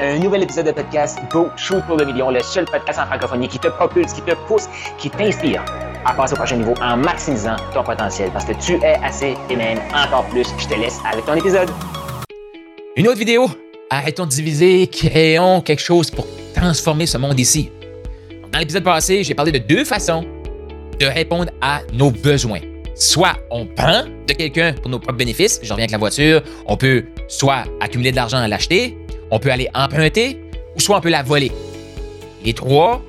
Un nouvel épisode de podcast Go Shoot pour le million, le seul podcast en francophonie qui te propulse, qui te pousse, qui t'inspire à passer au prochain niveau en maximisant ton potentiel parce que tu es assez et même encore plus. Je te laisse avec ton épisode. Une autre vidéo. Arrêtons de diviser, créons quelque chose pour transformer ce monde ici. Dans l'épisode passé, j'ai parlé de deux façons de répondre à nos besoins. Soit on prend de quelqu'un pour nos propres bénéfices, je reviens avec la voiture, on peut soit accumuler de l'argent à l'acheter, on peut aller emprunter, ou soit on peut la voler. Les trois,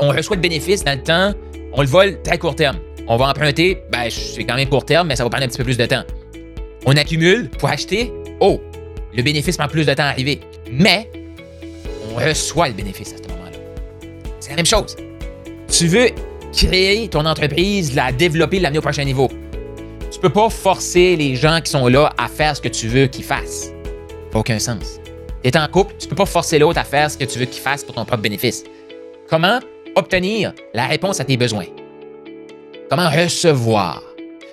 on reçoit le bénéfice dans le temps, on le vole très court terme. On va emprunter, ben, c'est quand même court terme, mais ça va prendre un petit peu plus de temps. On accumule pour acheter, oh, le bénéfice prend plus de temps à arriver. Mais on reçoit le bénéfice à ce moment-là. C'est la même chose. Tu veux créer ton entreprise, la développer, l'amener au prochain niveau. Tu peux pas forcer les gens qui sont là à faire ce que tu veux qu'ils fassent. Aucun sens. Tu es en couple, tu peux pas forcer l'autre à faire ce que tu veux qu'il fasse pour ton propre bénéfice. Comment obtenir la réponse à tes besoins? Comment recevoir?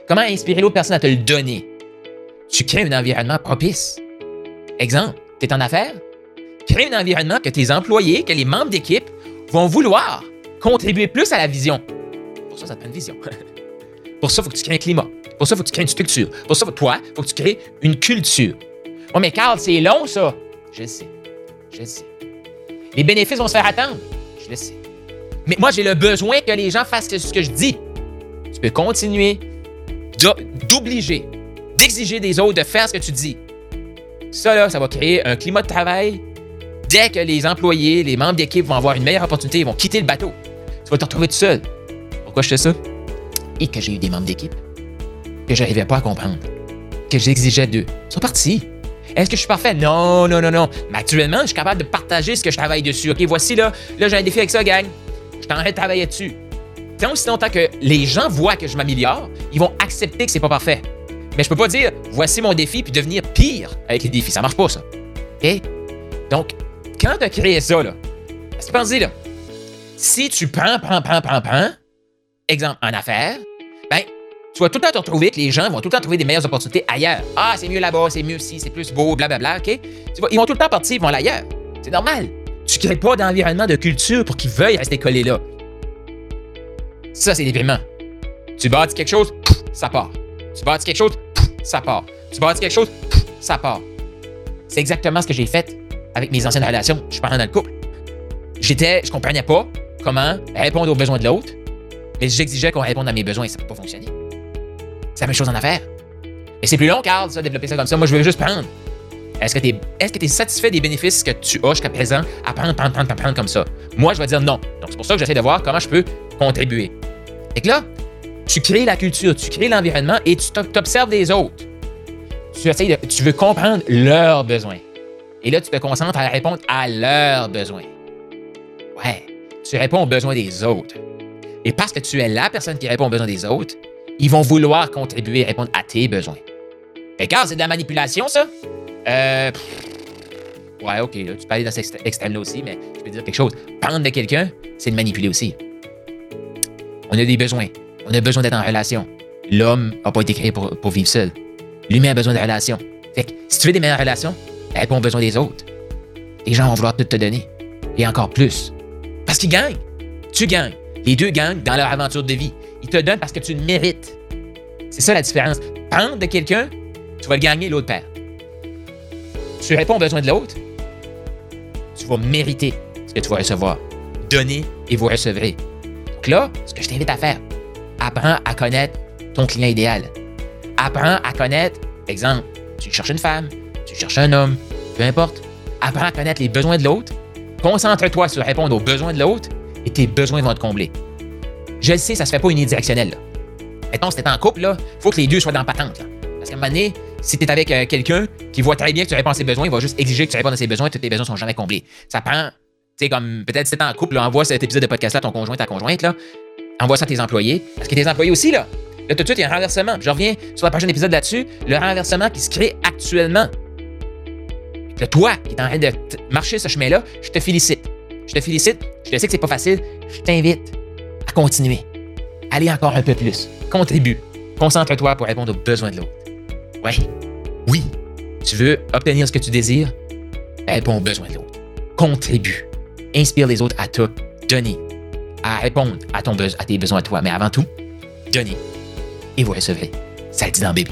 Comment inspirer l'autre personne à te le donner? Tu crées un environnement propice. Exemple, tu es en affaires? Crée un environnement que tes employés, que les membres d'équipe vont vouloir contribuer plus à la vision. Pour ça, ça te prend une vision. Pour ça, il faut que tu crées un climat. Pour ça, il faut que tu crées une structure. Pour ça, toi, il faut que tu crées une culture. Oh, mais Carl, c'est long, ça. Je le sais. Je le sais. Les bénéfices vont se faire attendre. Je le sais. Mais moi, j'ai le besoin que les gens fassent ce que je dis. Tu peux continuer d'obliger, d'exiger des autres de faire ce que tu dis. Ça, là, ça va créer un climat de travail. Dès que les employés, les membres d'équipe vont avoir une meilleure opportunité, ils vont quitter le bateau. Tu vas te retrouver tout seul. Pourquoi je fais ça? Et que j'ai eu des membres d'équipe que je n'arrivais pas à comprendre, que j'exigeais d'eux. Ils sont partis. Est-ce que je suis parfait? Non, non, non, non. Mais actuellement, je suis capable de partager ce que je travaille dessus. OK, voici là, là j'ai un défi avec ça, gang. Je suis en train de travailler dessus. Tant aussi longtemps que les gens voient que je m'améliore, ils vont accepter que c'est pas parfait. Mais je peux pas dire, voici mon défi, puis devenir pire avec les défis. Ça marche pas, ça. OK? Donc, quand tu as créé ça, là, pensez là, si tu prends, prends, prends, prends, prends, exemple, en affaires, tu vas tout le temps te retrouver que les gens vont tout le temps trouver des meilleures opportunités ailleurs. Ah, c'est mieux là-bas, c'est mieux ici, c'est plus beau, blablabla, OK? ils vont tout le temps partir, ils vont ailleurs. C'est normal. Tu crées pas d'environnement de culture pour qu'ils veuillent rester collés là. Ça, c'est déprimant. Tu bâtis quelque chose, ça part. Tu bâtis quelque chose, ça part. Tu bâtis quelque chose, ça part. C'est exactement ce que j'ai fait avec mes anciennes relations. Je suis pas dans le couple. J'étais, je comprenais pas comment répondre aux besoins de l'autre, mais j'exigeais qu'on réponde à mes besoins et ça peut pas fonctionner. C'est la même chose en affaires. Et c'est plus long, Carl, ça, développer ça comme ça. Moi, je veux juste prendre. Est-ce que tu es, satisfait des bénéfices que tu as jusqu'à présent à prendre, prendre, prendre, prendre comme ça? Moi, je vais dire non. Donc, c'est pour ça que j'essaie de voir comment je peux contribuer. Et que là, tu crées la culture, tu crées l'environnement et tu t'observes des autres. Tu, de, tu veux comprendre leurs besoins. Et là, tu te concentres à répondre à leurs besoins. Ouais, tu réponds aux besoins des autres. Et parce que tu es la personne qui répond aux besoins des autres, ils vont vouloir contribuer répondre à tes besoins. Et quand c'est de la manipulation, ça? Euh. ouais, ok, là, tu peux aller dans cet extrême-là aussi, mais je peux dire quelque chose. Prendre de quelqu'un, c'est de manipuler aussi. On a des besoins. On a besoin d'être en relation. L'homme n'a pas été créé pour, pour vivre seul. L'humain a besoin de relations. Fait que si tu veux des meilleures relations, réponds aux besoins des autres. Les gens vont vouloir tout te donner. Et encore plus. Parce qu'ils gagnent. Tu gagnes. Les deux gagnent dans leur aventure de vie. Ils te donnent parce que tu le mérites. C'est ça la différence. Prendre de quelqu'un, tu vas le gagner, l'autre perd. Tu réponds aux besoins de l'autre, tu vas mériter ce que tu vas recevoir. Donner et vous recevrez. Donc là, ce que je t'invite à faire, apprends à connaître ton client idéal. Apprends à connaître, exemple, tu cherches une femme, tu cherches un homme, peu importe. Apprends à connaître les besoins de l'autre. Concentre-toi sur répondre aux besoins de l'autre et tes besoins vont te combler. Je le sais, ça se fait pas unidirectionnel. Là. Mettons, si t'es en couple, là, faut que les deux soient dans patente. Parce qu'à un moment donné, si t'es avec euh, quelqu'un qui voit très bien que tu réponds à ses besoins, il va juste exiger que tu répondes à ses besoins et tous tes besoins sont jamais comblés. Ça prend, tu sais, comme peut-être si t'es en couple, là, envoie cet épisode de podcast-là à ton conjoint, ta conjointe, là. Envoie ça à tes employés. Parce que tes employés aussi, là. Là, tout de suite, il y a un renversement. Je reviens sur la prochaine épisode là-dessus. Le renversement qui se crée actuellement. Que toi, qui es en train de marcher ce chemin-là, je te félicite. Je te félicite. Je sais que c'est pas facile. Je t'invite à continuer. Allez encore un peu plus. Contribue. Concentre-toi pour répondre aux besoins de l'autre. Ouais. Oui. Tu veux obtenir ce que tu désires? Réponds aux besoins de l'autre. Contribue. Inspire les autres à te donner, à répondre à, ton à tes besoins à toi. Mais avant tout, donnez et vous recevrez. Ça le dit dans Baby.